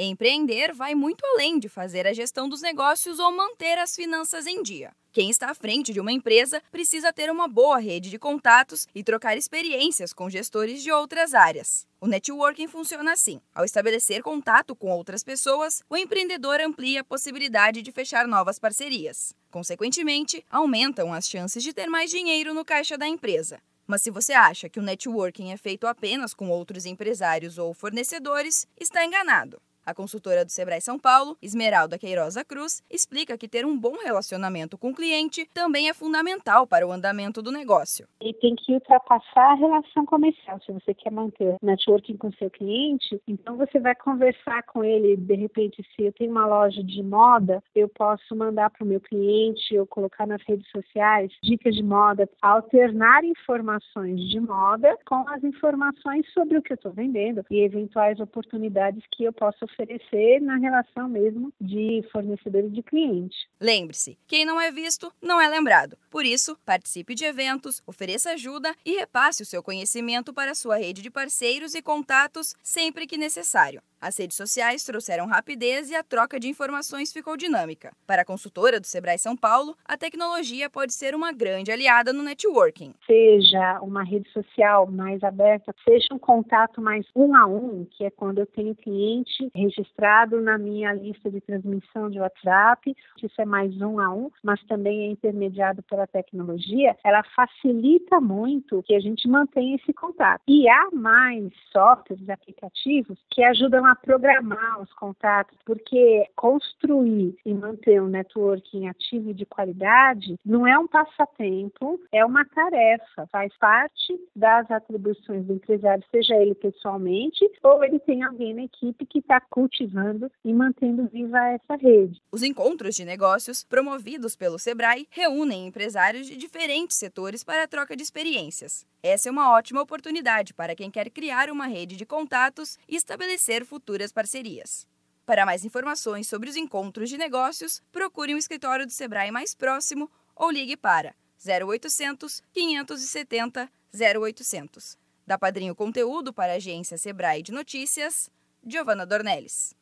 Empreender vai muito além de fazer a gestão dos negócios ou manter as finanças em dia. Quem está à frente de uma empresa precisa ter uma boa rede de contatos e trocar experiências com gestores de outras áreas. O networking funciona assim: ao estabelecer contato com outras pessoas, o empreendedor amplia a possibilidade de fechar novas parcerias. Consequentemente, aumentam as chances de ter mais dinheiro no caixa da empresa. Mas se você acha que o networking é feito apenas com outros empresários ou fornecedores, está enganado. A consultora do Sebrae São Paulo, Esmeralda Queiroza Cruz, explica que ter um bom relacionamento com o cliente também é fundamental para o andamento do negócio. Ele tem que ultrapassar a relação comercial. Se você quer manter networking com seu cliente, então você vai conversar com ele. De repente, se eu tenho uma loja de moda, eu posso mandar para o meu cliente ou colocar nas redes sociais dicas de moda, alternar informações de moda com as informações sobre o que eu estou vendendo e eventuais oportunidades que eu posso oferecer oferecer na relação mesmo de fornecedor e de cliente. Lembre-se, quem não é visto não é lembrado. Por isso, participe de eventos, ofereça ajuda e repasse o seu conhecimento para a sua rede de parceiros e contatos sempre que necessário. As redes sociais trouxeram rapidez e a troca de informações ficou dinâmica. Para a consultora do Sebrae São Paulo, a tecnologia pode ser uma grande aliada no networking. Seja uma rede social mais aberta, seja um contato mais um a um, que é quando eu tenho cliente registrado na minha lista de transmissão de WhatsApp, isso é mais um a um, mas também é intermediado pela tecnologia, ela facilita muito que a gente mantenha esse contato. E há mais softwares, aplicativos que ajudam a programar os contatos, porque construir e manter um networking ativo e de qualidade não é um passatempo, é uma tarefa, faz parte das atribuições do empresário, seja ele pessoalmente ou ele tem alguém na equipe que está cultivando e mantendo viva essa rede. Os encontros de negócios promovidos pelo Sebrae reúnem empresários de diferentes setores para a troca de experiências. Essa é uma ótima oportunidade para quem quer criar uma rede de contatos e estabelecer futuras parcerias. Para mais informações sobre os encontros de negócios, procure um escritório do Sebrae mais próximo ou ligue para 0800 570 0800. Da Padrinho Conteúdo para a agência Sebrae de Notícias, Giovana Dornelles.